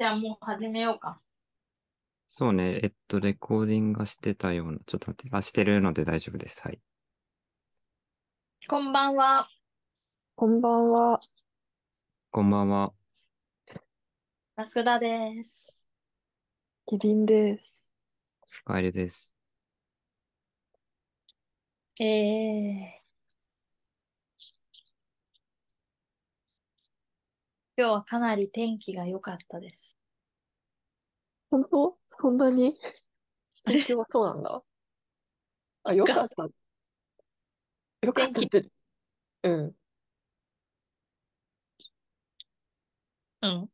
じゃあもう始めようか。そうね。えっと、レコーディングがしてたような。ちょっと待って。あ、してるので大丈夫です。はい。こんばんは。こんばんは。こんばんは。ラクダです。キリンです。深入りです。えー、今日はかなり天気が良かったです。本当？そんなに？東京はそうなんだ。あ、よかった。よかったって。うん。うん。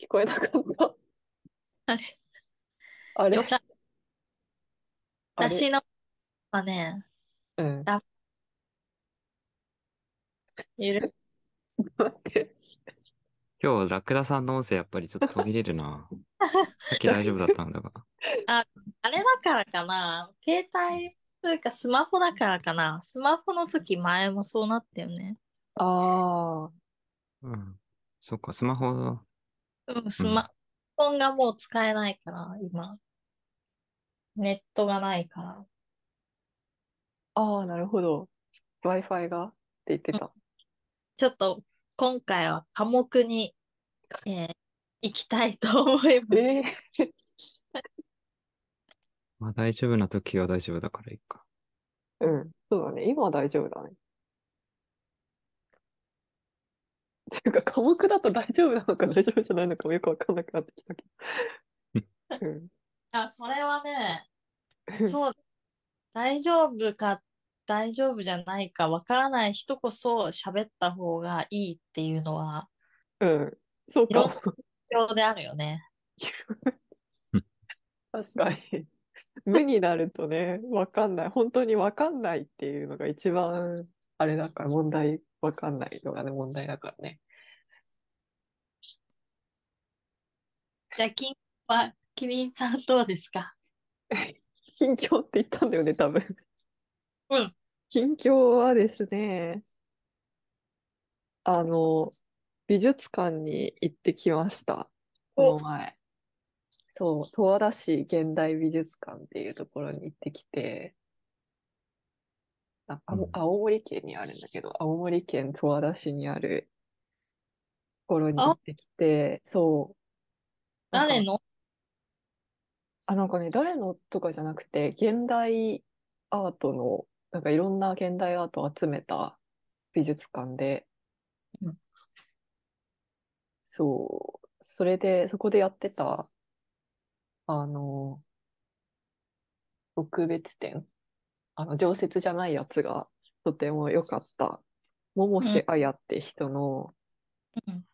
聞こえなかった。あれあれ？よかった。あれ？私のはね、うん。ゆる、待って。今日、ラクダさんの音声やっぱりちょっと途切れるな。さっき大丈夫だったんだが。あれだからかな携帯というかスマホだからかなスマホの時前もそうなったよね。ああ。うん。そっか、スマホ、うん、スマホンがもう使えないから、今。ネットがないから。ああ、なるほど。Wi-Fi が？って言ってた。ちょっと今回は科目に、えー行きたいと思います。ええ まあ大丈夫な時は大丈夫だからいいか。うん。そうだね。今は大丈夫だね。っていうか、科目だと大丈夫なのか大丈夫じゃないのかもよくわかんなくなってきたけど。うん。あ、それはね、そう、大丈夫か、大丈夫じゃないかわからない人こそ喋った方がいいっていうのは、うん。そうかも。必要であるよね。確かに。無になるとね、わかんない。本当にわかんないっていうのが一番、あれだから問題、わかんないのがね、問題だからね。じゃあ、金は、キリンさんどうですか？近況って言ったんだよね、多分。うん。近況はですね、あの、美術館に行ってきました。この前。そう、十和田市現代美術館っていうところに行ってきて、あ、あうん青森県にあるんだけど、青森県十和田市にあるところに行ってきて、そう。なんか誰の？あ、なんかね、誰のとかじゃなくて、現代アートの、なんかいろんな現代アートを集めた美術館で、うん。そう、それで、そこでやってた、あの、特別展、あの、常設じゃないやつがとても良かった。百瀬綾って人の、うん。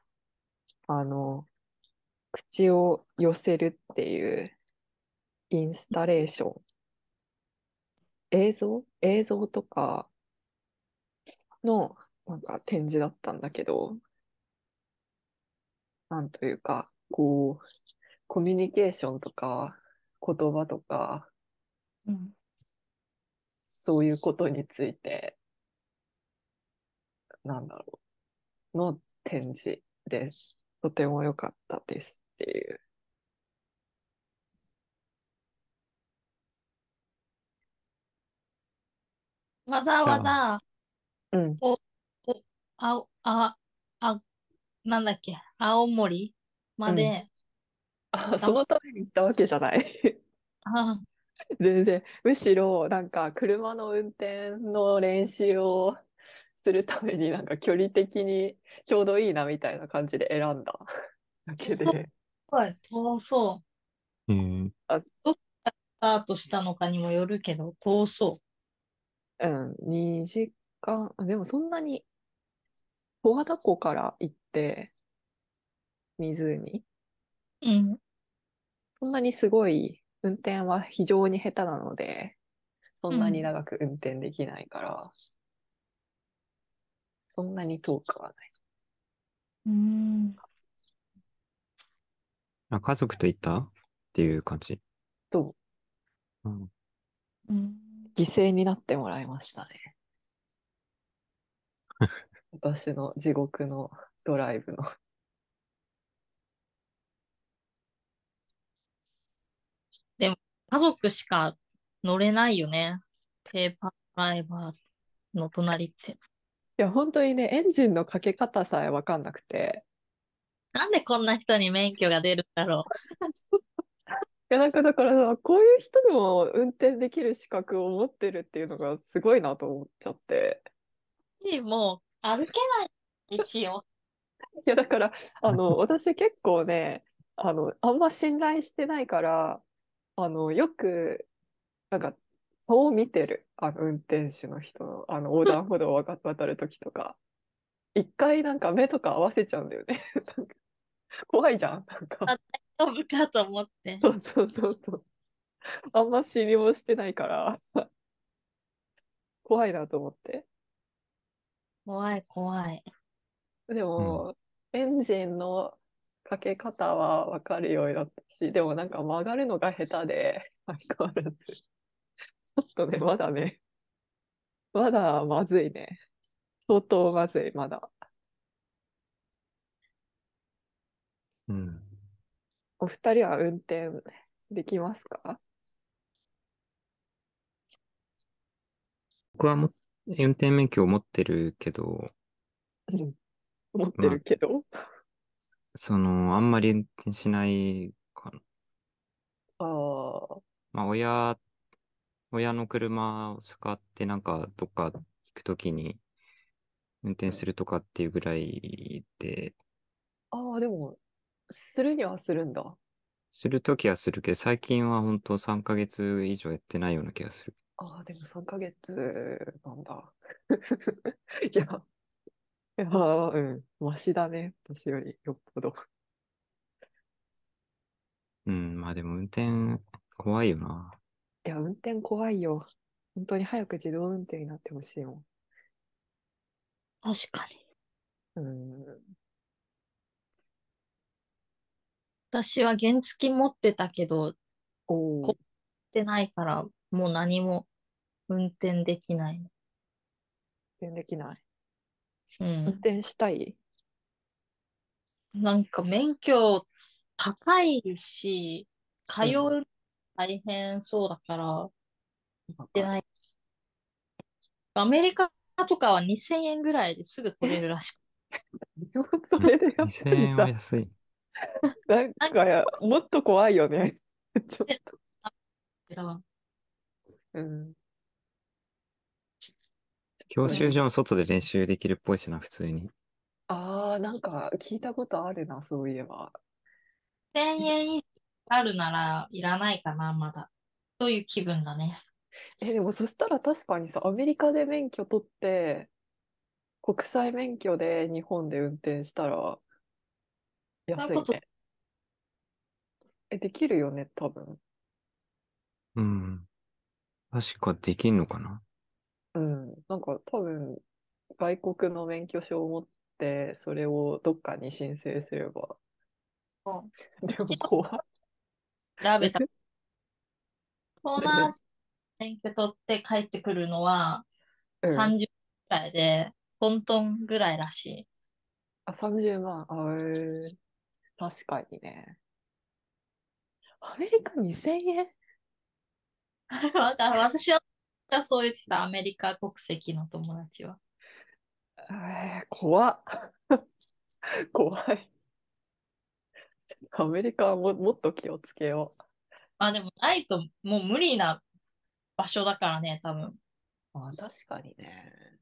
あの、口を寄せるっていうインスタレーション。映像？映像とかのなんか展示だったんだけど、なんというか、こう、コミュニケーションとか言葉とか、うんそういうことについて、なんだろう、の展示です。とても良かったですっていう。わざわざ、うん。あ、あ、あ、なんだっけ、青森まで、あ、そのために行ったわけじゃない。あ、全然。むしろ、なんか、車の運転の練習をするために、なんか、距離的にちょうどいいな、みたいな感じで選んだだけで。すごい、遠そう。えー、スタートしたのかにもよるけど、遠そうん、2時間、あでもそんなに、十和田湖から行って、湖、う。うん。そんなにすごい、運転は非常に下手なので、そんなに長く運転できないから、そんなに遠くはない。うん。あ、家族と行った？っていう感じ？そう、うん。うん。犠牲になってもらいましたね。私の地獄のドライブの。でも、家族しか乗れないよね。ペーパードライバーの隣って。いや、本当にね、エンジンのかけ方さえ分かんなくて。なんでこんな人に免許が出るんだろう。や、なんかだからさ、こういう人でも運転できる資格を持ってるっていうのがすごいなと思っちゃって。う。もう歩けない一応。いや、だから、あの、私結構ね、あの、あんま信頼してないから、あの、よく、なんか、顔を見てる、あの、運転手の人の、あの、横断歩道を渡渡るときとか。一回なんか目とか合わせちゃうんだよね。怖いじゃん。なんか。大丈夫かと思って。そうそうそうそう。あんま信用してないから、怖いなと思って。怖い怖い。でも、エンジンのかけ方は分かるようになったし、でもなんか曲がるのが下手で、相変わらず。ちょっとね、まだね、まだまずいね。相当まずい、まだ。うん。お二人は運転できますか？僕はも運転免許を持ってるけど、う ん持ってるけど？その、あんまり運転しないかな。ああ、まあ、親、親の車を使ってなんかどっか行くときに運転するとかっていうぐらいで、ああ、でも、するにはするんだ。するときはするけど、最近は本当3ヶ月以上やってないような気がする。ああ、でも3ヶ月なんだ。いや、いやー、うん、マシだね、私よりよっぽど。うん、まあでも運転怖いよな。いや、運転怖いよ。本当に早く自動運転になってほしいも確かに。ん。うん。私は原付持ってたけど、おこってないから、もう何も運転できない。運転できない。うん。運転したい？なんか免許高いし、通うう大変そうだから、行ってない。アメリカとかは2000円ぐらいですぐ取れるらしくそ れでやっぱ2000円りさは、安い。なんかや、もっと怖いよね。ちょっと。うん。教習所の外で練習できるっぽいしな、普通に。ああ、なんか聞いたことあるな、そういえば。1000円以上あるならいらないかな、まだ。という気分だね。え、でもそしたら確かにさ、アメリカで免許取って、国際免許で日本で運転したら安いね。え、できるよね、多分。うん。確かできんのかな？うん。なんか多分、外国の免許証を持って、それをどっかに申請すれば。そでも怖い。調べた。東南アジア免許取って帰ってくるのはうん30くらいで、トントンぐらいらしい。あ、30万。あ、えー確かにね。アメリカ2000円？わかる私はそう言ってた、アメリカ国籍の友達は。えー、怖っ。怖い。アメリカはももっと気をつけよう。まあでもないともう無理な場所だからね、多分。あ、確かにね。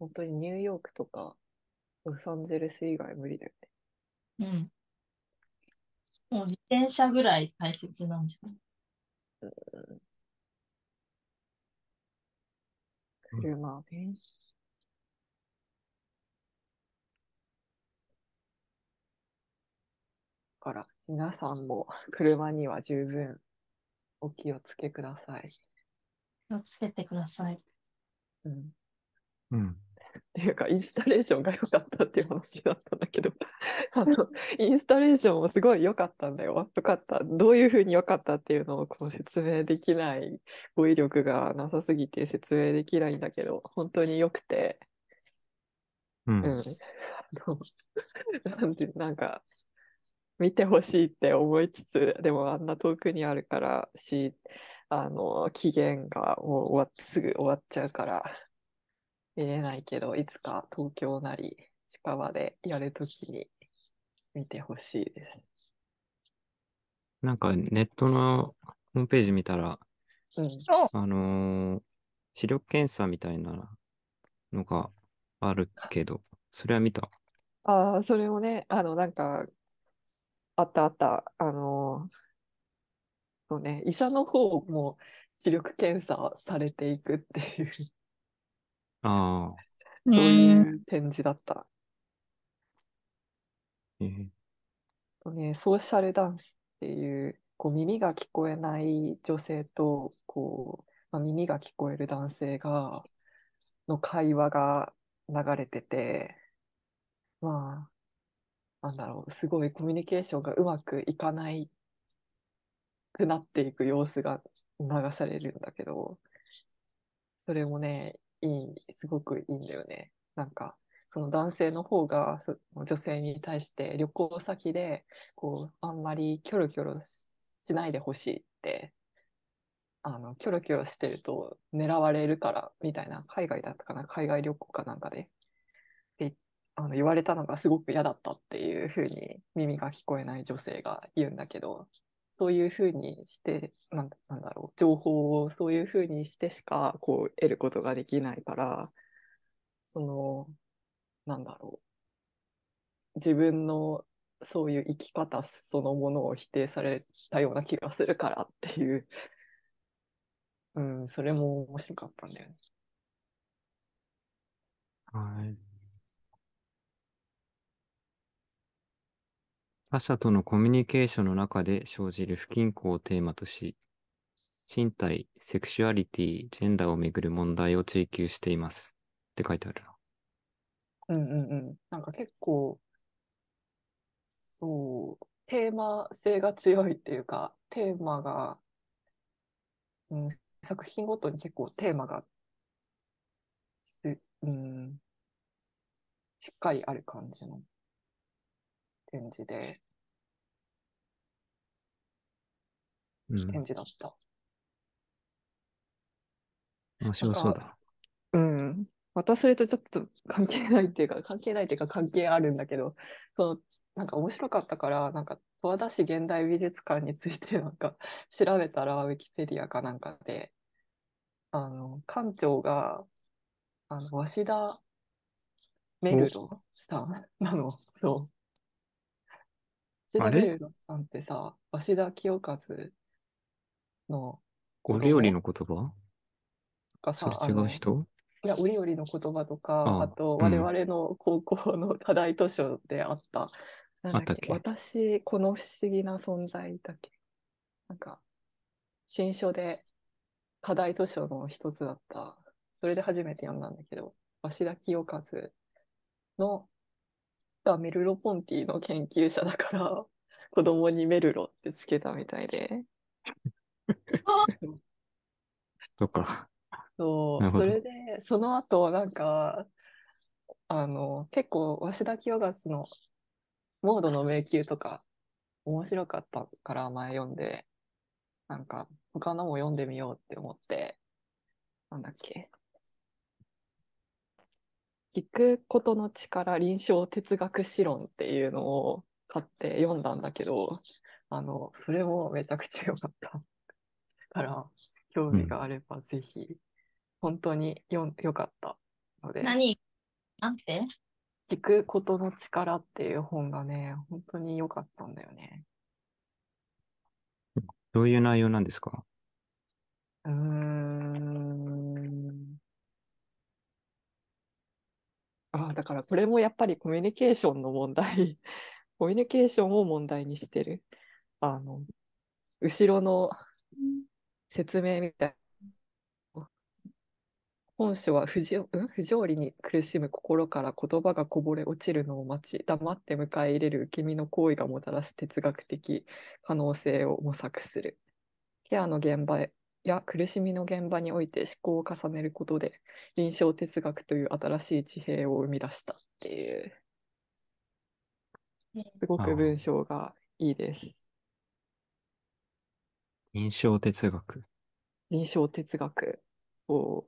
本当にニューヨークとかロサンゼルス以外無理だよね。うん。もう自転車ぐらい大切なんじゃない？車ね。だから皆さんも車には十分お気をつけください。気をつけてください。うん。うん。っていうか、インスタレーションが良かったっていう話だったんだけど、あの、インスタレーションもすごい良かったんだよ。良かった。どういうふうに良かったっていうのをこう説明できない、語彙力がなさすぎて説明できないんだけど、本当に良くて、うん。うん。あの、なんて、なんか、見てほしいって思いつつ、でもあんな遠くにあるからし、あの、期限がもう終わってすぐ終わっちゃうから見れないけど、いつか東京なり近場でやるときに見てほしいです。なんかネットのホームページ見たら、うん。あのー視力検査みたいなのがあるけど、それは見た？ああ、それもね、あの、なんか、あったあった、あの、そうね、医者の方も視力検査されていくっていう、ああ、そういう展示だった。えーとね、ソーシャルダンスっていう、こう耳が聞こえない女性と、こう、まあ、耳が聞こえる男性が、の会話が流れてて、まあ、なんだろう、すごいコミュニケーションがうまくいかないくなっていく様子が流されるんだけど、それもね、いい、すごくいいんだよね。なんか、その男性の方が女性に対して旅行先で、こう、あんまりキョロキョロししないでほしいって、あの、キョロキョロしてると狙われるから、みたいな、海外だったかな、海外旅行かなんかで、で、あの、言われたのがすごく嫌だったっていうふうに耳が聞こえない女性が言うんだけど、そういうふうにして、なんなんだろう、情報をそういうふうにしてしか、こう、得ることができないから、その、なんだろう、自分のそういう生き方そのものを否定されたような気がするからっていう、うん、それも面白かったんだよね。はい。他者とのコミュニケーションの中で生じる不均衡をテーマとし、身体、セクシュアリティ、ジェンダーをめぐる問題を追求しています。って書いてあるな。うんうんうん。なんか結構、そう、テーマ性が強いっていうか、テーマが、うん、作品ごとに結構テーマが、うん、しっかりある感じの展示で、うん。展示だった。面白そうだ。うん。またそれとちょっと関係ないっていうか、関係ないっていうか関係あるんだけど、その、なんか面白かったから、なんか十和田市現代美術館についてなんか調べたら、ウィキペディアかなんかで、あの、館長が、あの、鷲田メルロさんなの、そう。鷲田メルロさんってさ、鷲田清和のお料理の言葉？がさ、それ違う人？いや、折々の言葉とか、あと、うん我々の高校の課題図書であった、なんだっけ、私、この不思議な存在だっけ。なんか、新書で課題図書の一つだった。それで初めて読んだんだけど、鷲田清和の、がメルロポンティの研究者だから、子供にメルロってつけたみたいで。とか。そう、それで、その後、なんか、あの、結構、鷲田清和のモードの迷宮とか、面白かったから前読んで、なんか、他のも読んでみようって思って、なんだっけ。聞くことの力臨床哲学史論っていうのを買って読んだんだけど、あの、それもめちゃくちゃ良かったから、興味があればぜひ、本当によん良かったので、何？なんて？聞くことの力っていう本がね、本当に良かったんだよね。どういう内容なんですか？うーん。あだからこれもやっぱりコミュニケーションの問題、コミュニケーションを問題にしてる。あの、後ろの説明みたい本書は不条、うん？不条理に苦しむ心から言葉がこぼれ落ちるのを待ち、黙って迎え入れる受け身の行為がもたらす哲学的可能性を模索する。ケアの現場や苦しみの現場において思考を重ねることで、臨床哲学という新しい地平を生み出したっていう、すごく文章がいいです。印象哲学。臨床哲学。そ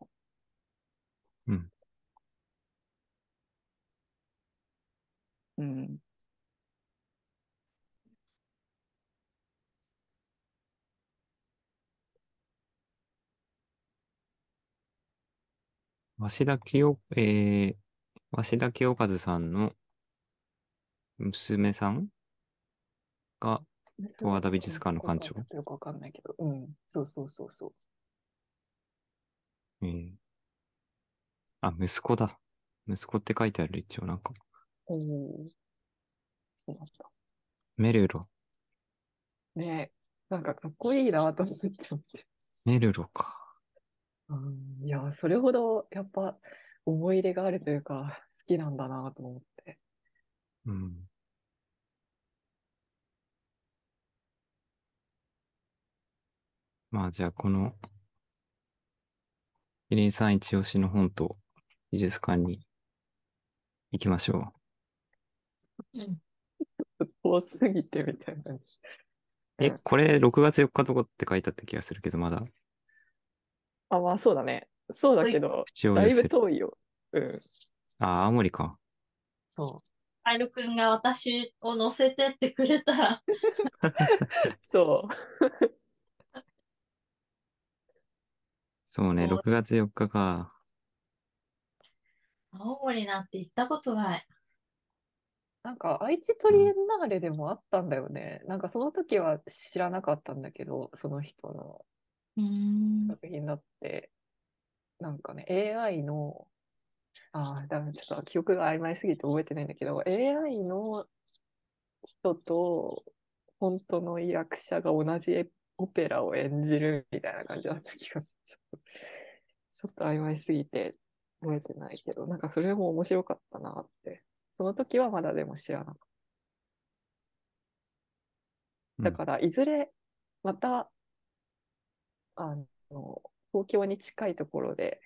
う。うん。うん。鷲田清、えー、鷲田清和さんの娘さんが、十和田美術館の館長？よくわかんないけど。うん。そうそうそうそう。えー、あ、息子だ。息子って書いてある、一応なんか。おお。そうなんだ。メルロ。ねなんかかっこいいなと思っちゃって。メルロか。うん、いや、それほどやっぱ思い入れがあるというか、好きなんだなと思って。うん。まあじゃあこの、キリンさん一押しの本と美術館に行きましょうん。遠すぎてみたいな。う。え、これ6月4日とかって書いてあった気がするけど、まだあ、まあそうだね。そうだけど、だいぶ。遠いよ。うん。あ、青森か。そカイルくんが私を乗せてってくれたら、う。そう。そうね、そう6月4日か。青森なんて行ったことない。なんか愛知トリエンナーレでもあったんだよね。なんかその時は知らなかったんだけど、その人の。作品だって、なんかね、AI の、ああ、だめ、ちょっと記憶が曖昧すぎて覚えてないんだけど、AI の人と本当の役者が同じオペラを演じるみたいな感じだった気がする。ちょっと、ちょっと曖昧すぎて覚えてないけど、なんかそれも面白かったなって。その時はまだでも知らなかっうんた。だから、いずれまた、あの、東京に近いところで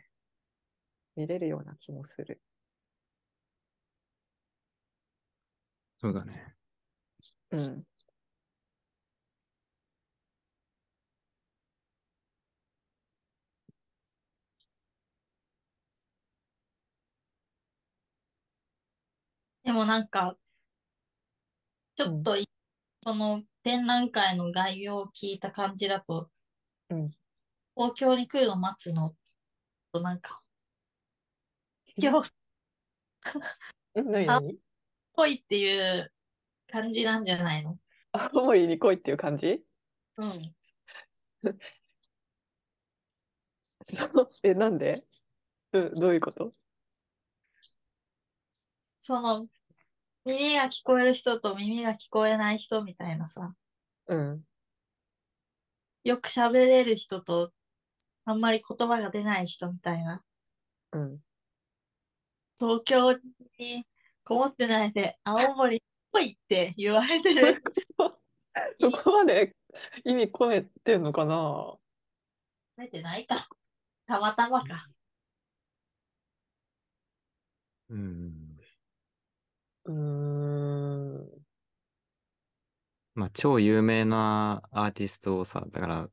見れるような気もする。そうだね。うん。でもなんか、ちょっとい、その展覧会の概要を聞いた感じだと、うん。東京に来るの待つのとなんか、今日え、何あ何来いっていう感じなんじゃないの？青森に来いっていう感じ？うん。そう、え、なんで？どどういうこと？その、耳が聞こえる人と耳が聞こえない人みたいなさ、うん。よく喋れる人と、あんまり言葉が出ない人みたいな。うん。東京にこもってないで、青森に来いって言われてる。そこまで意味込めてんのかな？出てないか。たまたまか。うん。うーん。まあ、超有名なアーティストをさ、だから、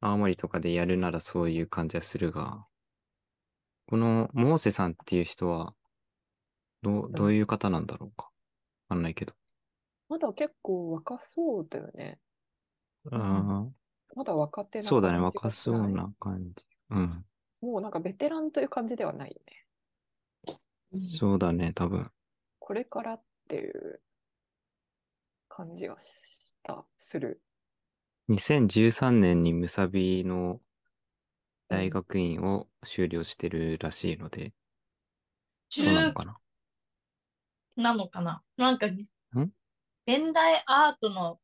青森とかでやるならそういう感じはするが、このモーセさんっていう人は、どう、どういう方なんだろうか？わかんないけど。まだ結構若そうだよね。あまだ若手あ、なそうだね、感じが若そうな感じ。うん。もうなんかベテランという感じではないよね。そうだね、多分。これからっていう感じがした、する。2013年にムサビの大学院を修了してるらしいので、そうなの中かな？なのかな？なんか、現代アートの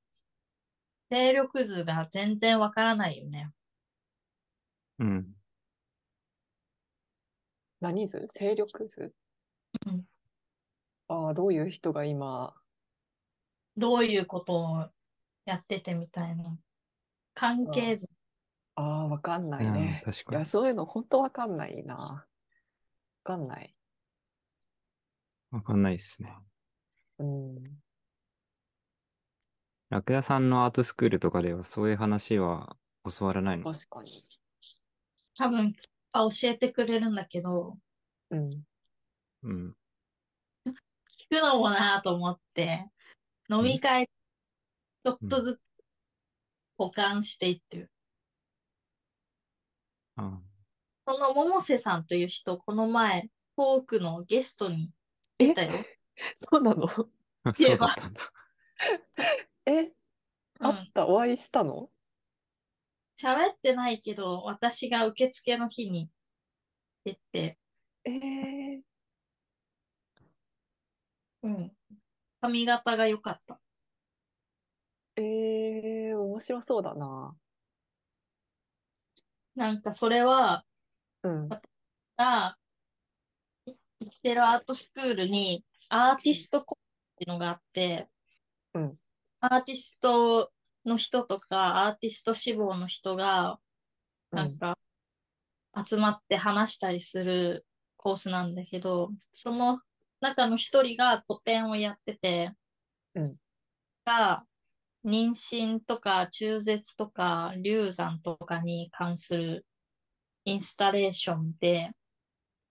勢力図が全然わからないよね。うん。何図？勢力図？うんああ、どういう人が今、どういうことをやっててみたいな。関係図。ああ、わかんないね。うん確かにいや、そういうの本当わかんないな。わかんない。わかんないですね。うん。ラクダさんのアートスクールとかではそういう話は教わらないの？確かに。多分、あ教えてくれるんだけど、うん。うん。聞くのもなと思って、飲み会、ちょっとずつ保管していってる。あその百瀬さんという人、この前、トークのゲストに出たよ。そうなの？そうだったんだ。え、うん。あっ。た、お会いしたの？喋ってないけど、私が受付の日に出て、えー、うん。髪型が良かった。えー、面白そうだな。なんかそれは、うん。が、行ってるアートスクールにアーティストコースっていうのがあって、うんアーティストの人とか、アーティスト志望の人が、なんか、集まって話したりするコースなんだけど、その中の一人が個展をやってて、うんが、妊娠とか中絶とか流産とかに関するインスタレーションで、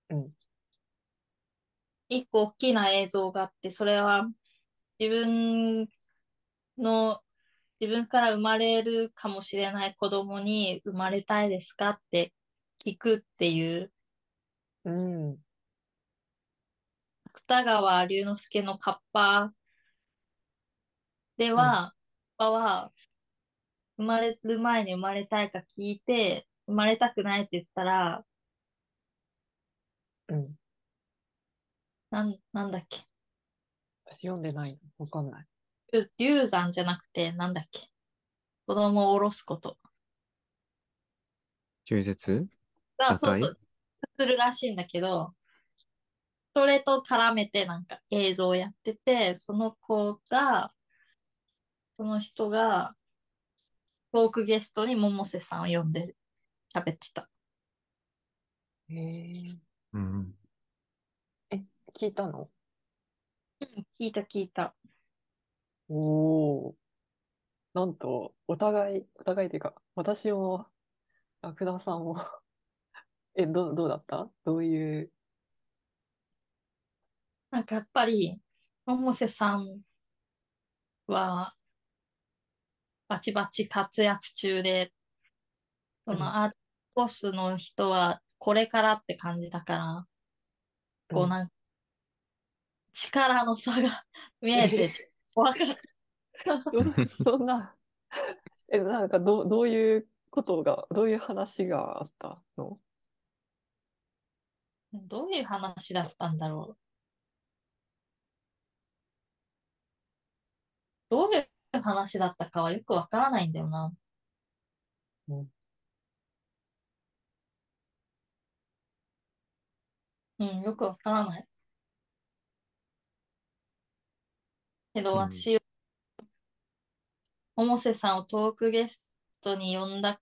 うん一個大きな映像があって、それは自分の、自分から生まれるかもしれない子供に生まれたいですかって聞くっていう、うん。芥川龍之介のカッパでは、カッパは、生まれる前に生まれたいか聞いて、生まれたくないって言ったら、うん。なん、なんだっけ？私読んでないの。わかんない。流流産じゃなくて、なんだっけ？子供を下ろすこと。中絶が、堕胎そうそう、するらしいんだけど、それと絡めてなんか映像をやってて、その子が、その人が、トークゲストに百瀬さんを呼んで喋ってた。えー、うん。聞いたの？うん聞いた聞いた。おお。なんと、お互い、お互いっていうか、私も、ラクダさんも え、どう、どうだった？どういう、なんかやっぱり、百瀬さんは、バチバチ活躍中で、そうんのアートコースの人はこれからって感じだから、こううんなんか、力の差が 見えて、ちょっとわかる。そそんな、え、なんかどう、どういうことが、どういう話があったの？どういう話だったんだろう。どういう話だったかはよくわからないんだよな。うん。うん、よくわからない。けど、うん。私、百瀬さんをトークゲストに呼んだ、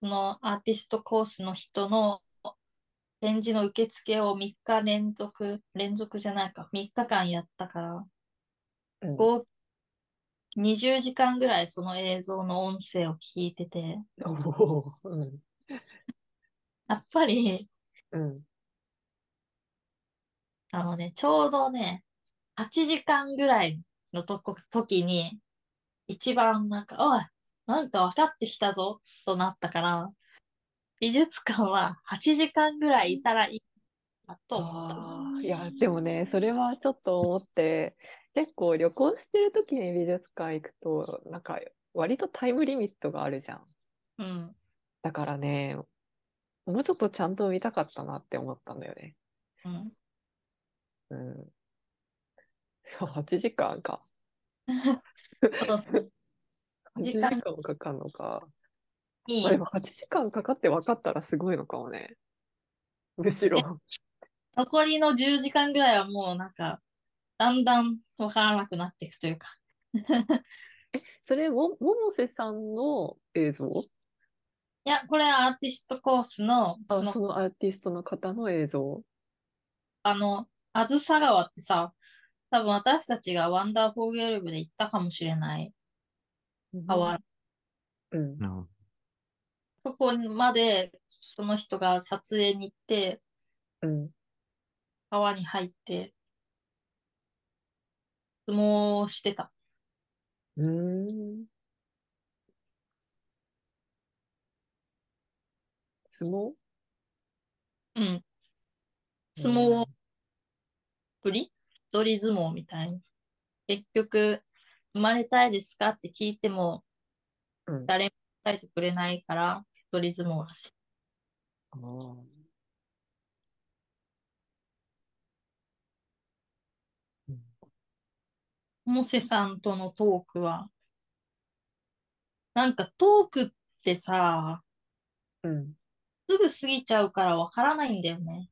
そのアーティストコースの人の展示の受付を3日連続、連続じゃないか、3日間やったから、うん。合20時間ぐらいその映像の音声を聞いてて、うん、やっぱり、うん、あのね、ちょうどね、8時間ぐらいのとこ、時に、一番なんか、おい、なんか分かってきたぞ、となったから、美術館は8時間ぐらいいたらいいなと思った。いや、でもね、それはちょっと思って、結構旅行してる時に美術館行くと、なんか割とタイムリミットがあるじゃん。うん。だからね、もうちょっとちゃんと見たかったなって思ったんだよね。うん。うん。8時間か。そうそう8時 時間間もかかるのか。にまあ、でも8時間かかって分かったらすごいのかもね。むしろ。残りの10時間ぐらいはもうなんか、だんだん分からなくなっていくというか、それも、百瀬さんの映像？いや、これはアーティストコースの、あ、そのそのアーティストの方の映像？あの、あずさ川ってさ、多分私たちがワンダーフォーゲル部で行ったかもしれないうん。うん。そこまでその人が撮影に行って、うん。川に入って、相撲をしてた。うーん。相撲うん。相撲ぶり？一人相撲みたいに。結局、生まれたいですかって聞いても、うん。誰も答えてくれないから、一人相撲らしい。ああ。うんモセさんとのトークは、なんかトークってさ、うん。すぐ過ぎちゃうからわからないんだよね。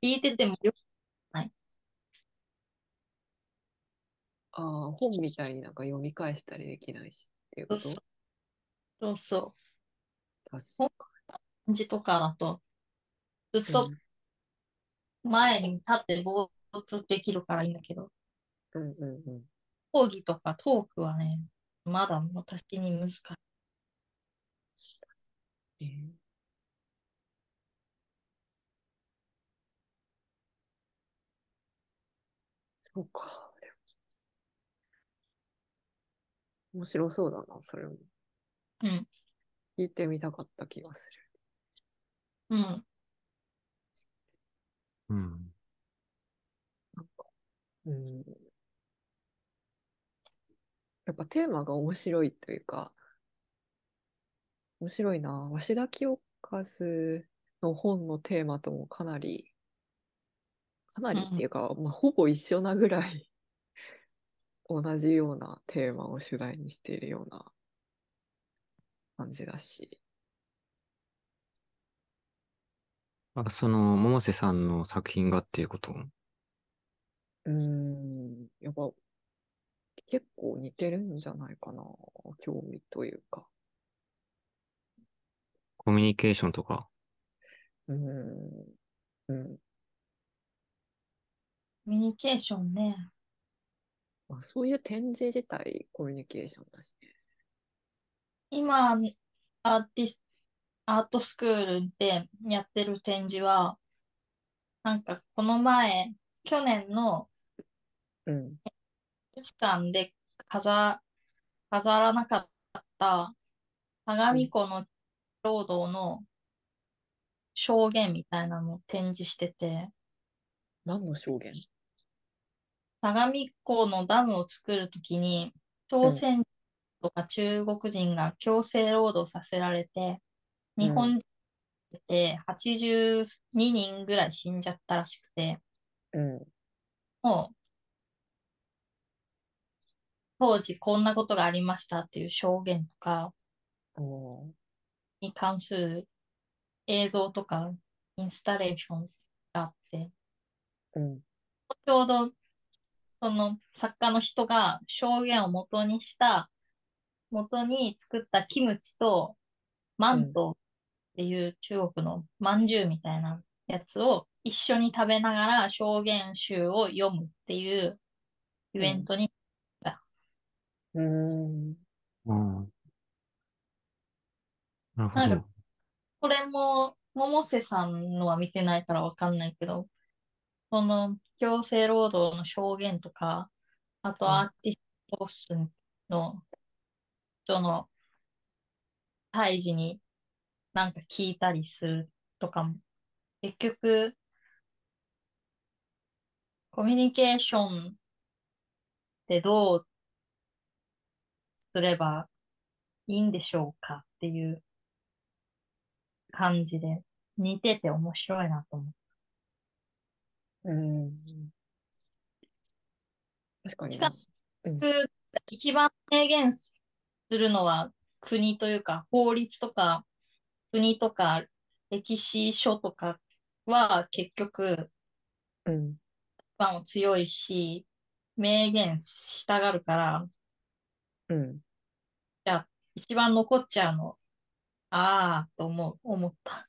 聞いててもよくああ、本みたいになんか読み返したりできないしっていうこと？そうそうそうそう。字とかだと、ずっに。と前に立ってぼーっとできるからいいんだけど、うんうんうんうん。講義とかトークはね、まだ私に難しい。えーそうか。面白そうだな、それも。うん。聞いてみたかった気がすうん。うん。うん。やっぱテーマが面白いというか、面白いな。鷲田清和の本のテーマともかなり、かなりっていうか、まあ、ほぼ一緒なぐらい 同じようなテーマを主題にしているような感じだし。あ、その、百瀬さんの作品がっていうことうーん、やっぱ結構似てるんじゃないかな。興味というか。コミュニケーションとか？うーん、うん。コミュニケーションね。まあ、そういう展示自体コミュニケーションだしね。今、アーティスアートスクールでやってる展示は、なんかこの前、去年のうん、美術館で飾、飾らなかった相模湖の労働の証言みたいなのを展示してて、何の証言？相模湖のダムを作るときに、朝鮮人とか中国人が強制労働させられて、日本人で82人ぐらい死んじゃったらしくて、うん、もう、当時こんなことがありましたっていう証言とかに関する映像とかインスタレーションがあって、うん、ちょうどその作家の人が証言を元にした、元に作ったキムチとマントっていう中国のまんじゅうみたいなやつを一緒に食べながら証言集を読むっていうイベントに、うーん、うん。なるほんか。これも百瀬さんのは見てないからわかんないけど、その強制労働の証言とか、あとうんアーティストスの人の対峙になんか聞いたりするとかも、結局、コミュニケーションってどうすればいいんでしょうかっていう感じで似てて面白いなと思う。うん。確かにしかな。うん、僕一番明言するのは国というか法律とか国とか歴史書とかは結局うん、一番強いし明言したがるからうん。一番残っちゃうの。ああと思う。思った。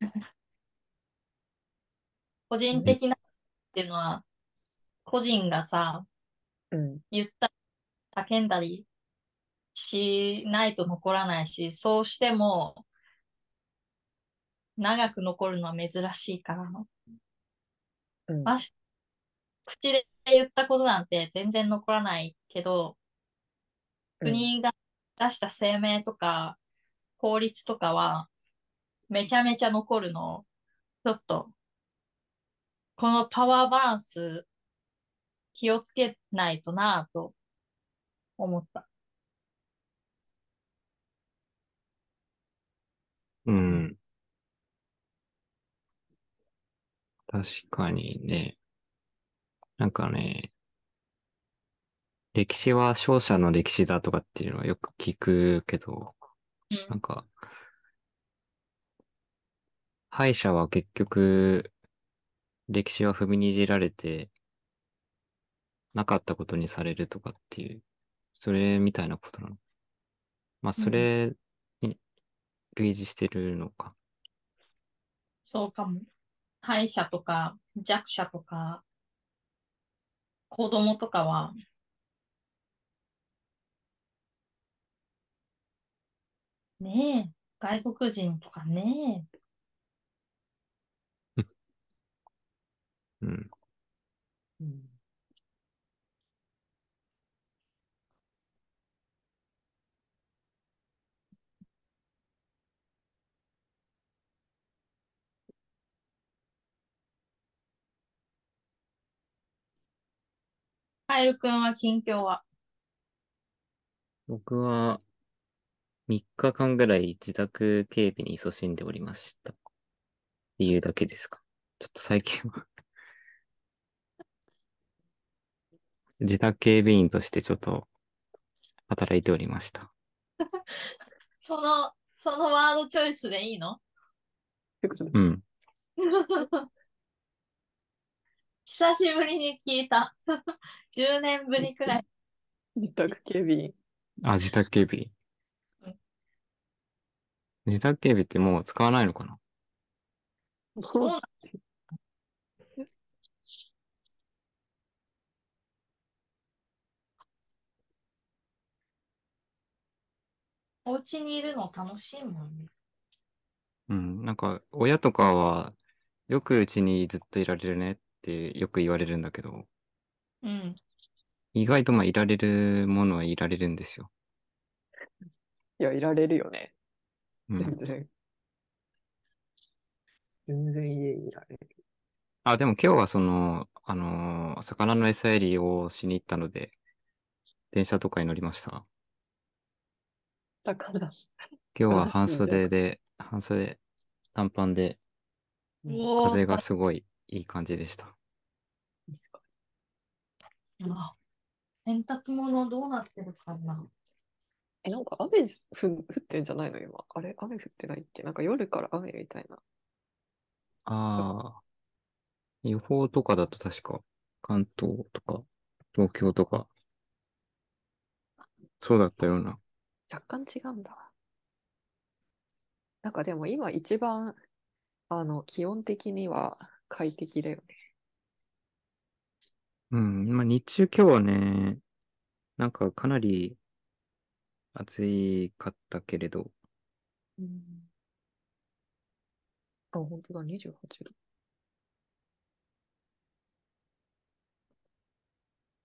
個人的なっていうのは個人がさうん、言った叫んだりしないと残らないし、そうしても長く残るのは珍しいから、うん。まし口で言ったことなんて全然残らないけど、国が出した声明とか法律とかはめちゃめちゃ残るの、ちょっと、このパワーバランス気をつけないとなぁと思った。うん。確かにね。なんかね、歴史は勝者の歴史だとかっていうのはよく聞くけど、うんなんか、敗者は結局、歴史は踏みにじられて、なかったことにされるとかっていう、それみたいなことなの。まあ、それに類似してるのか。そうかも。敗者とか弱者とか子供とかはねえ、外国人とかね。うん。うん。カエル君は近況は？僕は、3日間ぐらい自宅警備に勤しんでおりました。っていうだけですか。ちょっと最近は自宅警備員としてちょっと働いておりました。その、そのワードチョイスでいいの？うん。久しぶりに聞いた。10年ぶりくらい。自宅警備員。あ、自宅警備うん。自宅警備ってもう使わないのかな？そうお家にいるの楽しいもんね。うん。なんか、親とかは、よくうちにずっといられるねってよく言われるんだけど、うん。意外とまあいられるものはいられるんですよ。いや、いられるよね。うん全。然。全然家にいられる。あ、でも今日はその、あのー魚の餌やりをしに行ったので、電車とかに乗りました。だから、今日は半袖で、半袖、短パンで、風がすごいいい感じでした。確かあ洗濯物どうなってるかなえ、なんか雨ふん降ってんじゃないの？今。あれ？雨降ってないっけ？なんか夜から雨みたいな。ああ、予報とかだと確か、関東とか、東京とか、そうだったような。若干違うんだ。なんかでも今一番、あの、気温的には快適だよね。うん、まあ日中今日はね、なんかかなり暑いかったけれど、うん。あ、本当だ、28度。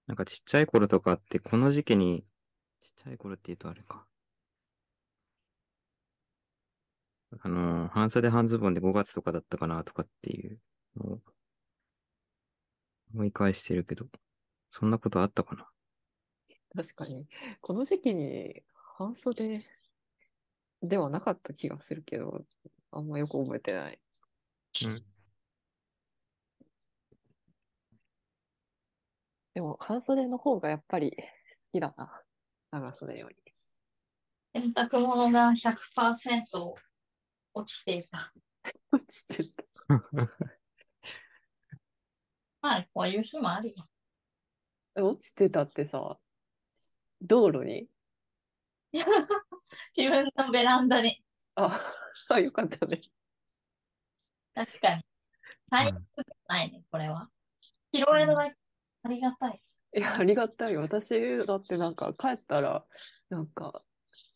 なんかちっちゃい頃とかって、この時期に、ちっちゃい頃って言うとあれか。あのー、半袖半ズボンで5月とかだったかなとかっていうのを思い返してるけど、そんなことあったかな？確かに、この時期に半袖ではなかった気がするけど、あんまよく覚えてない。うん。でも、半袖の方がやっぱり好きだな。長袖より。洗濯物が100%落ちていた。落ちてた。まあ、こういう日もあるよ。落ちてたってさ、道路に 自分のベランダに。あ、あよかったね。確かに。最悪じゃないね、これは。拾えるだけありがたい。いや、ありがたい。私だってなんか帰ったら、なんか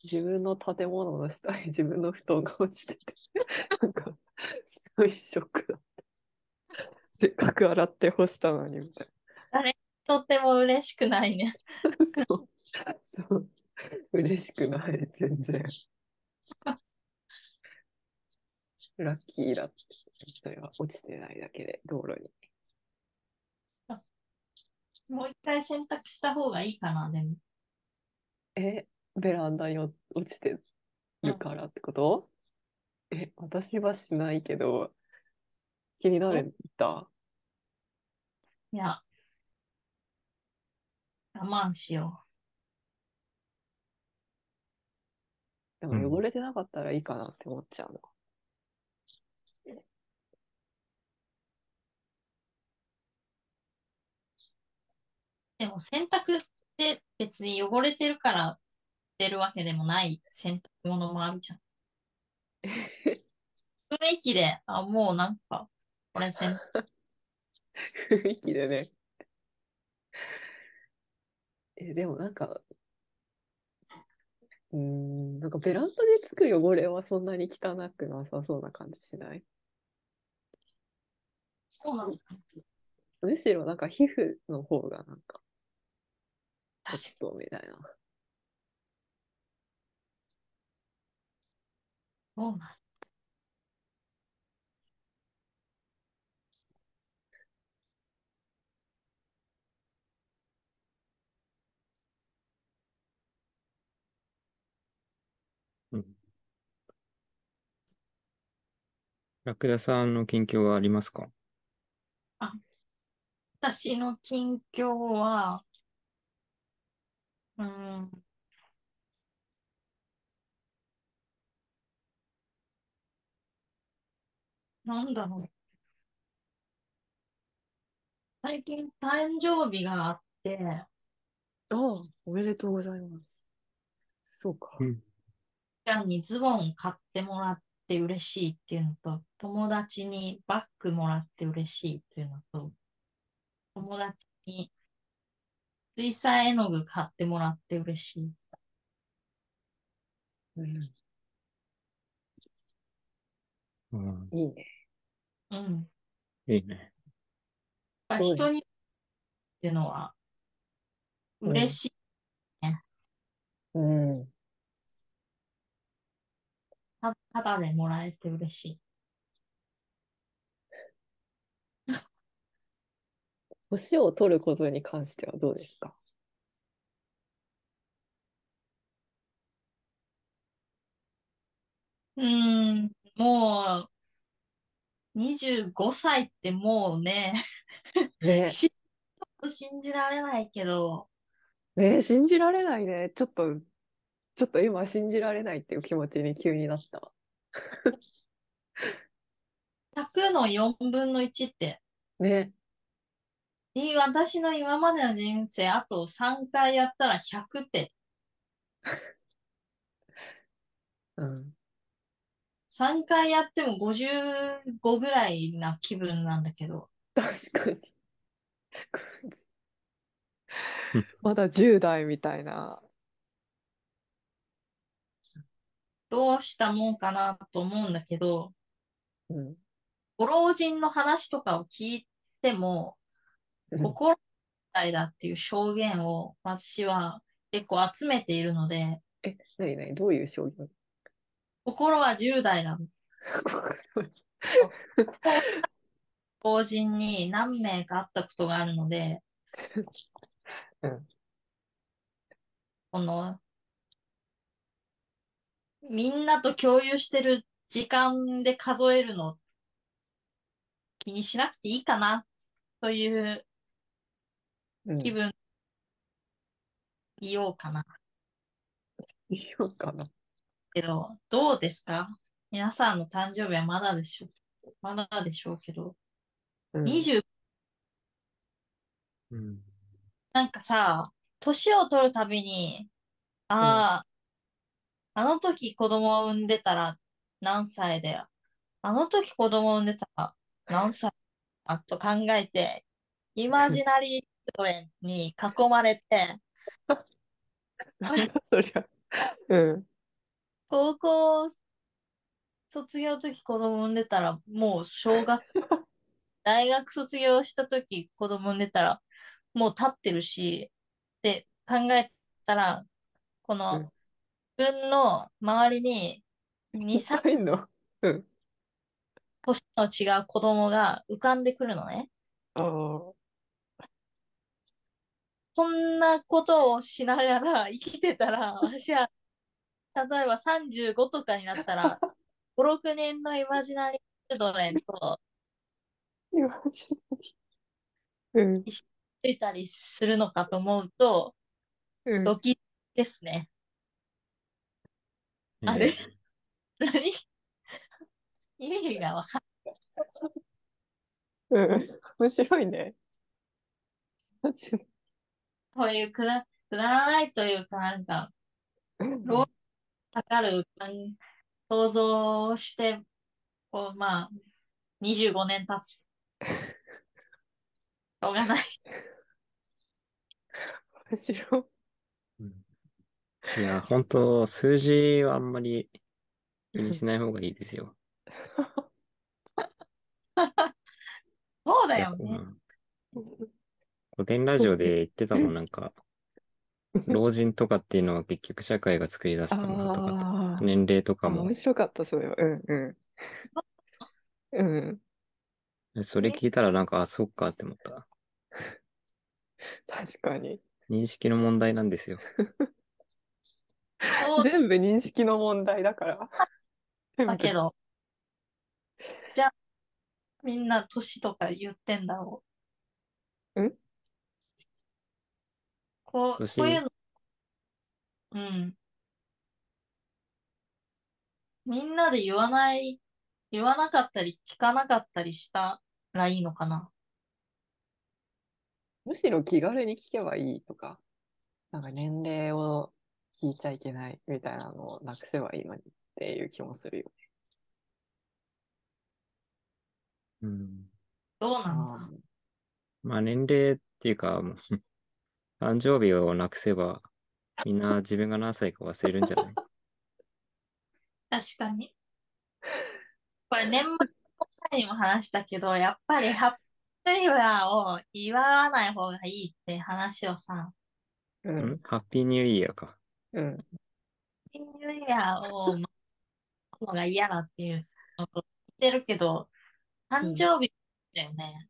自分の建物の下に 自分の布団が落ちてて、なんかすごいショックだった。せっかく洗って干したのにみたいとっても嬉しくないね。な。そう。そう。嬉しくない、全然。ラッキーだって。それは落ちてないだけで、道路に。もう一回洗濯した方がいいかな、でも。え、ベランダに落落ちてるからってこと、え、私はしないけど、気になるんだ。いや、我慢しよでうんも汚れてなかったらいいかなって思っちゃうの。う。でも洗濯って別に汚れてるから出るわけでもない洗濯物もあるじゃん。雰囲気で、あ、もうなんか、これ洗 雰囲気でね。え、でもなんか、うーん、なんかベランダでつく汚れはそんなに汚くなさそうな感じしない？そうなのむしろなんか皮膚の方がなんか、確ちょっとみたいな。そうなのうラクダさんの近況はありますか？私の近況は、うーん、なんだろう。最近誕生日があって、ああ、おめでとうございます。そうか。うん。ちゃんにズボン買ってもらって嬉しいっていうのと、友達にバッグもらって嬉しいっていうのと、友達に水彩絵の具買ってもらって嬉しい。うん、うんいいね。うん。いいね。人にっていうのはうん嬉しい。うん。たただでもらえて嬉しい。年を取ることに関してはどうですか？うーん、もう、25歳ってもうね、ね し信じられないけど、ね信じられないね。ちょっと、ちょっと今信じられないっていう気持ちに急になった。100の4分の1って、ね。いい私の今までの人生、あと3回やったら100って、うん。3回やっても55ぐらいな気分なんだけど、確かにうん。まだ10代みたいな。どうしたもんかなと思うんだけど、うん。ご老人の話とかを聞いても、心体だっていう証言を私は結構集めているので、え、なになにどういう証言？心は10代なの。老人に何名か会ったことがあるので、うん。この、みんなと共有してる時間で数えるの気にしなくていいかなといううん。気分、言おうかな。いいのかなけど、どうですか？皆さんの誕生日はまだでしょ？う。まだでしょうけど、うん。20、うん。なんかさ、年を取るたびに、ああ、あの時子供を産んでたら何歳だよ。あの時子供を産んでたら何歳あと考えて、イマジナリードレンに囲まれて、そりゃ。うん。高校卒業の時子供産んでたら、もう小学、大学卒業した時子供産んでたら、もう立ってるし、って考えたら、こうんの自分の周りに2、3いんの？うん。年の違う子供が浮かんでくるのね。ああ。こんなことをしながら生きてたら、私は、例えば35とかになったら、5、6年のイマジナリーチルドレンと今しうん。ついたりするのかと思うと、うん。ドキッですね。あれ？何？意味がわかんうん。面白いね。こういうくだくだらないというか、なんか、ローかかるうん想像して、こう、まあ、25年経つ。しょうがない。面白い。うんいや、本当数字はあんまり気にしない方がいいですよ。そうだよね。古典ラジオで言ってたもん、なんか、老人とかっていうのは結局社会が作り出したものとか年齢とかあ、も面、白かった、それは。うんうん。うん。それ聞いたらなんか、あ、そっかって思った。確かに。認識の問題なんですよ。全部認識の問題だから。だけど、じゃあ、みんな年とか言ってんだろう。んこう、年？こういうの、うん。みんなで言わない、言わなかったり聞かなかったりしたらいいのかな。むしろ気軽に聞けばいいとか、なんか年齢を聞いちゃいけないみたいなのをなくせばいいのにっていう気もするようん。どうね。なんだ？まあ年齢っていうか、誕生日をなくせば、みんな自分が何歳か忘れるんじゃない？確かに。これ年末にも話したけど、やっぱりハッピーイヤーを祝わない方がいいって話をさ、う。うんん？ハッピーニューイヤーか。うん。ハッピーニューイヤーを守るのが嫌だっていうのと言ってるけど、誕生日だよね。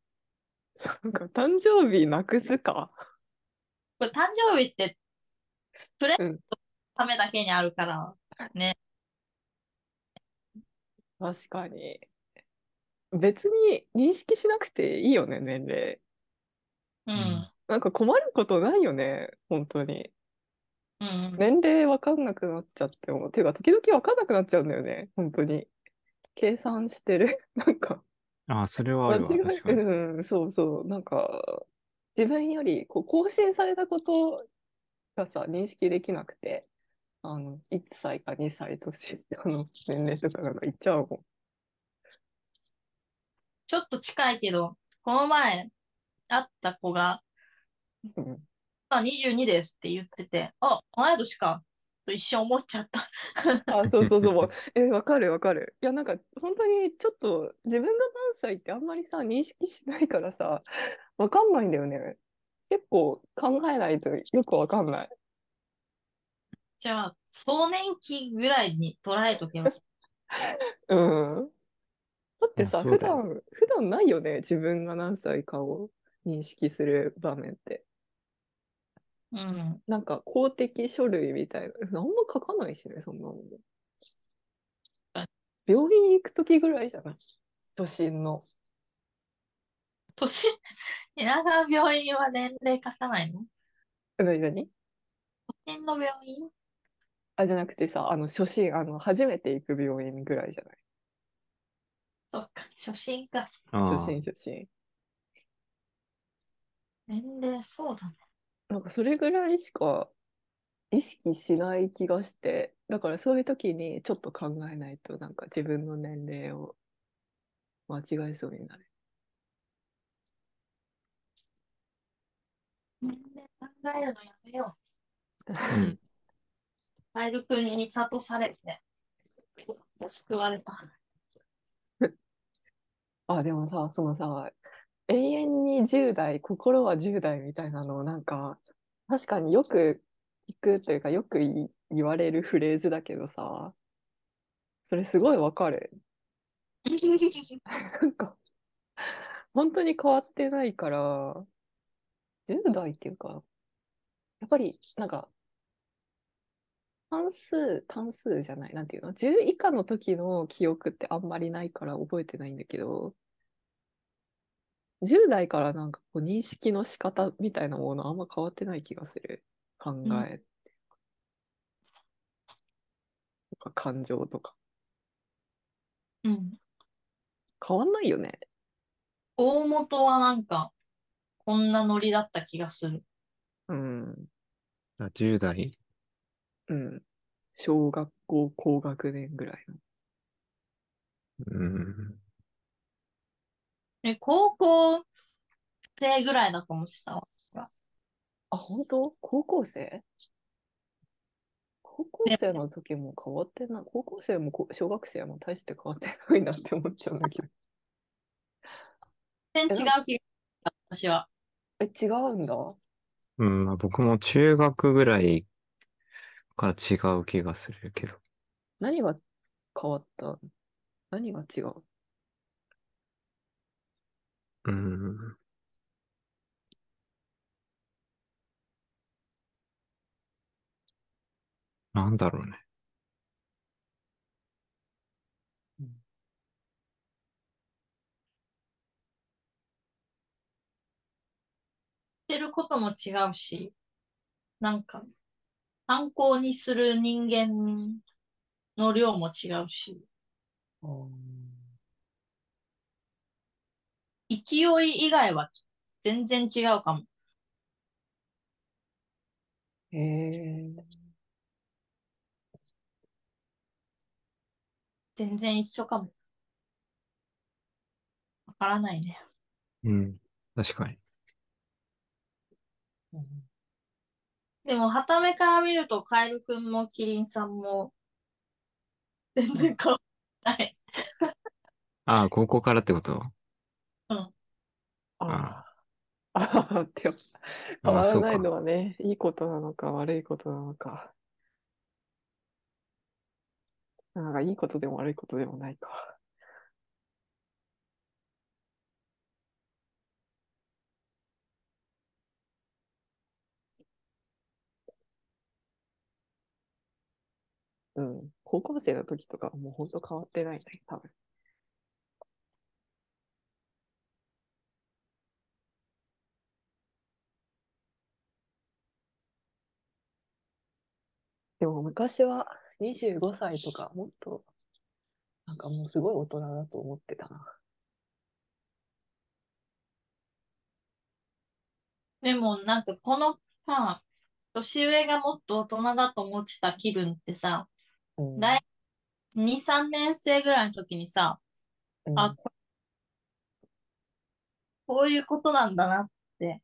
なんか誕生日なくすか？これ誕生日ってプレゼンうんトのためだけにあるから、ね。確かに。別に認識しなくていいよね、年齢。うん。なんか困ることないよね、本当に。うん。年齢わかんなくなっちゃっても、ていうか時々わかんなくなっちゃうんだよね、本当に。計算してる。なんか、ああ、それはある。うん、そうそう、なんか、自分よりこう更新されたことがさ、認識できなくて、あの、1歳か2歳年 下の年齢とかなんか言っちゃうもん。ちょっと近いけど、この前会った子が、うん、あ、22ですって言ってて、あ、同い年か、と一瞬思っちゃった。あ、そうそうそう。え、わかるわかる。いや、なんか、本当にちょっと自分が何歳ってあんまりさ、認識しないからさ、わかんないんだよね。結構考えないとよくわかんない。じゃあ、壮年期ぐらいに捉えとけば。うん。だってさ、普段、普段ないよね。自分が何歳かを認識する場面って。うん。なんか公的書類みたいな。あんま書かないしね、そんなの。はい病院行くときぐらいじゃない？初診の。年、田舎病院は年齢書かないの？え何何？都心の病院？あ、じゃなくてさ、あの、初診、あの、初めて行く病院ぐらいじゃない？そっか、初心か。初診、初診。年齢、そうだね。なんかそれぐらいしか意識しない気がして、だからそういう時にちょっと考えないと、なんか自分の年齢を間違えそうになる。年齢考えるのやめよう。うん。カエル君に諭されて、救われた。あ、でもさ、そのさ、永遠に10代、心は10代みたいなのをなんか、確かによく聞くというか、よくい言われるフレーズだけどさ、それすごいわかる。なんか、本当に変わってないから、10代っていうか、やっぱり、なんか、単数、単数じゃない、なんていうの ?10 以下の時の記憶ってあんまりないから覚えてないんだけど、10代からなんかこう認識の仕方みたいなものあんま変わってない気がする。考えとか感情とか。うん。変わんないよね。大元はなんか、こんなノリだった気がする。うん。10代？うん。小学校高学年ぐらいの。うん。え、高校生ぐらいだと思ってたわ。あ、本当？高校生？高校生の時も変わってない。高校生もこ小学生も大して変わってないなって思っちゃうんだけど。全然違う気が私は。え、違うんだ？うん、まあ僕も中学ぐらいから違う気がするけど。何が変わった？何が違う？うん。なんだろうね。ってることも違うし、なんか、参考にする人間の量も違うし、勢い以外は全然違うかも。へえ。全然一緒かも。わからないね。うん。確かに。でも、はためから見ると、カエルくんもキリンさんも、全然変わらない。ああ、高校からってこと？ああ あ。ああ、でも、変わらないのはね、いいことなのか悪いことなのか。なんかいいことでも悪いことでもないか。うん。高校生の時とかはもう本当変わってないね、多分。昔は25歳とかもっと、なんかもうすごい大人だと思ってたな。でも、なんか、この、まあ、年上がもっと大人だと思ってた気分ってさ、うん。大2、3年生ぐらいの時にさ、うんあ、ここういうことなんだなって、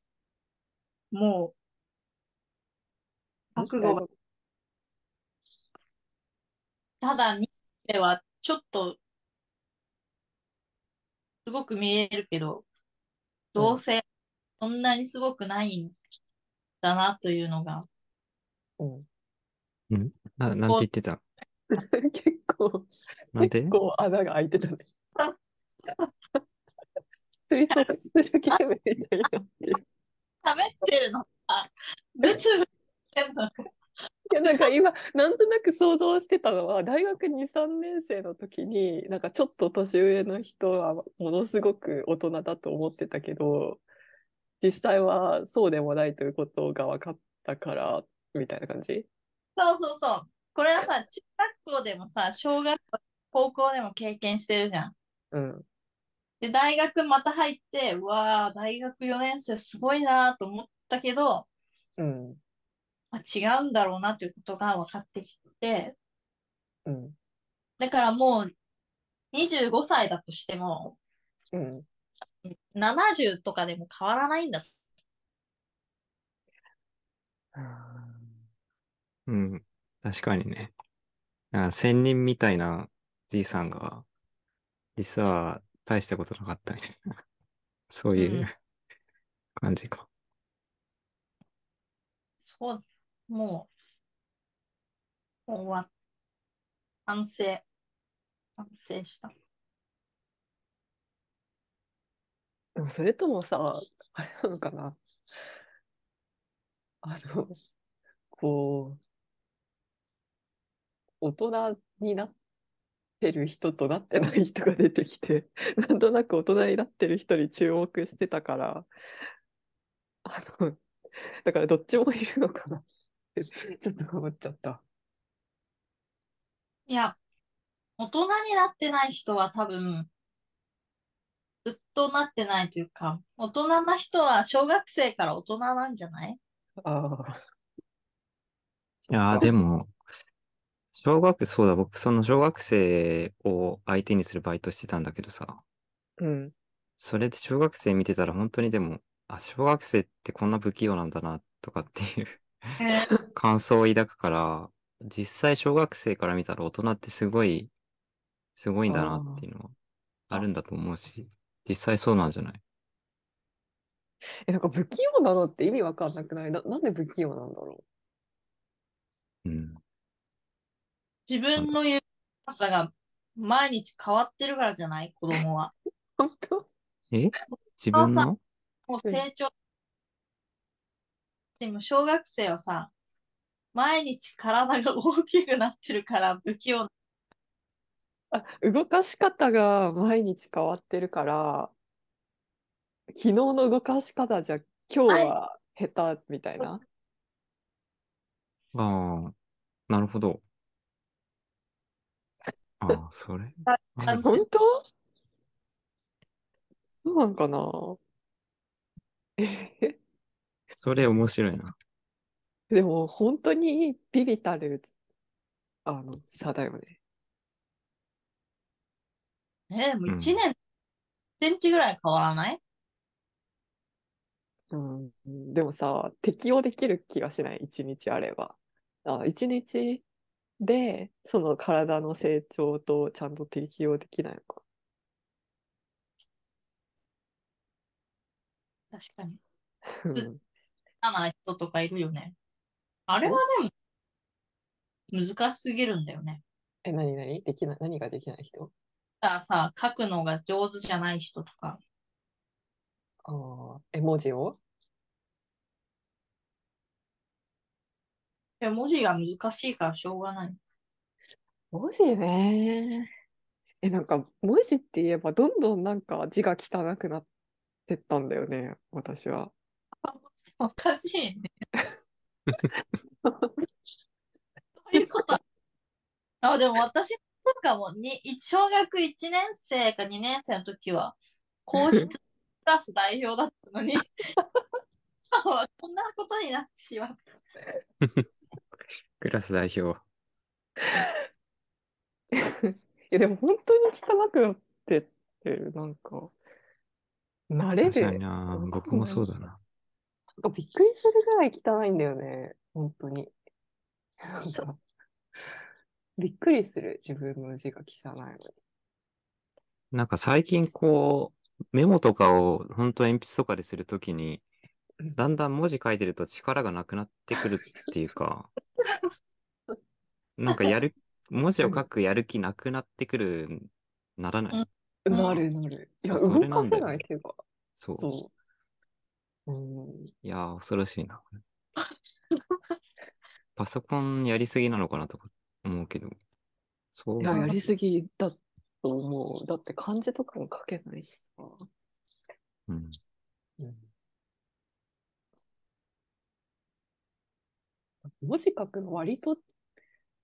もう、覚悟が、ただ2ではちょっと、すごく見えるけど、どうせそんなにすごくないんだなというのが、うん。な、なんて言ってた？結構、なんて結構穴が開いてたね。推測するゲームみたいになってる。喋ってるのか、ブツブツ言ってんのか。いや、なんか今、なんとなく想像してたのは、大学2、3年生の時に、なんかちょっと年上の人はものすごく大人だと思ってたけど、実際はそうでもないということが分かったから、みたいな感じ？そうそうそう。これはさ、中学校でもさ、小学校、高校でも経験してるじゃん。うん。で、大学また入って、うわあ、大学4年生すごいなと思ったけど、うん。まあ、違うんだろうなということが分かってきて、うん。だからもう25歳だとしても、うん。70とかでも変わらないんだ。うん。確かにね。仙人みたいなじいさんが、実は大したことなかったみたいな。そういううん感じか。そう、もう、終わっ反省、反省した。でもそれともさ、あれなのかなあの、こう、大人になってる人となってない人が出てきて、なんとなく大人になってる人に注目してたから、あの、だからどっちもいるのかな、ちょっと思っちゃった。いや、大人になってない人は多分、ずっとなってないというか、大人な人は小学生から大人なんじゃない？ああ。いやー、でも、小学、そうだ、僕、その小学生を相手にするバイトしてたんだけどさ、うん。それで小学生見てたら本当にでも、あ、小学生ってこんな不器用なんだな、とかっていうえー感想を抱くから、実際小学生から見たら大人ってすごい、すごいんだなっていうのはあるんだと思うし、実際そうなんじゃない？え、なんか不器用なのって意味わかんなくない？な、なんで不器用なんだろう？ん。自分の言う朝が毎日変わってるからじゃない？子供は。う。本当？え？自分の？もう成長。でも小学生はさ、毎日体が大きくなってるから不器用な。あ、動かし方が毎日変わってるから、昨日の動かし方じゃ今日は下手みたいな？ああ、なるほど。ああ、それ？あある本当？そうなんかな？えそれ面白いな。でも本当にビビたるあの差だよね。えー、もううん1年、1センチぐらい変わらない？うん、でもさ、適応できる気がしない、一日あれば。あ、一日で、その体の成長とちゃんと適応できないのか。確かに。うん嫌な人とかいるよね。あれはでも、難しすぎるんだよね。え、何何？できない、何ができない人？だからさ、書くのが上手じゃない人とか。ああ、絵文字を？いや文字が難しいからしょうがない。文字ね。え、なんか文字って言えばどんどんなんか字が汚くなってったんだよね、私は。おかしいね。どういうことあ、でも私とかもに、小学1年生か2年生の時は、皇室クラス代表だったのに、こんなことになってしまった。クラス代表。いや、でも本当に汚くなってってる、なんか。慣れ確かにで、な。僕もそうだな。びっくりするぐらい汚いんだよね、本当に。なんか、びっくりする、自分の字が汚いのに。なんか最近こう、メモとかを本当鉛筆とかでするときに、だんだん文字書いてると力がなくなってくるっていうか、なんかやる、文字を書くやる気なくなってくる、ならない、うんなるなる。いや、動かせないっていうか、そう。そう。うん。いやー、恐ろしいな。パソコンやりすぎなのかなとか思うけど、そういや、やりすぎだと思う。だって漢字とかも書けないしさ。うん。うん文字書くの割と、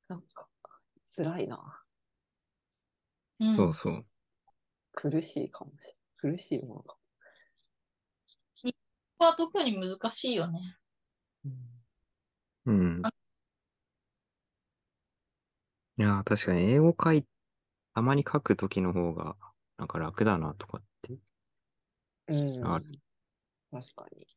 なんか、辛いな。うんそうそう。苦しいかもしれない。苦しいものかここは特に難しいよね。も。うん。いやー、確かに英語書い、たまに書くときの方が、なんか楽だなとかって。うん。あ確かに。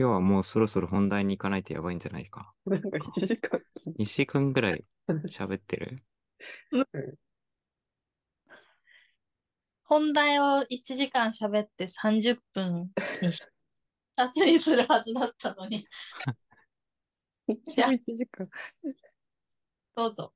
今日はもうそろそろ本題に行かないとやばいんじゃないか。なんか1時間聞い2時間ぐらいた喋ってる？本題を1時間喋って30分にし、2つにするはずだったのに。じゃあ1時間。どうぞ。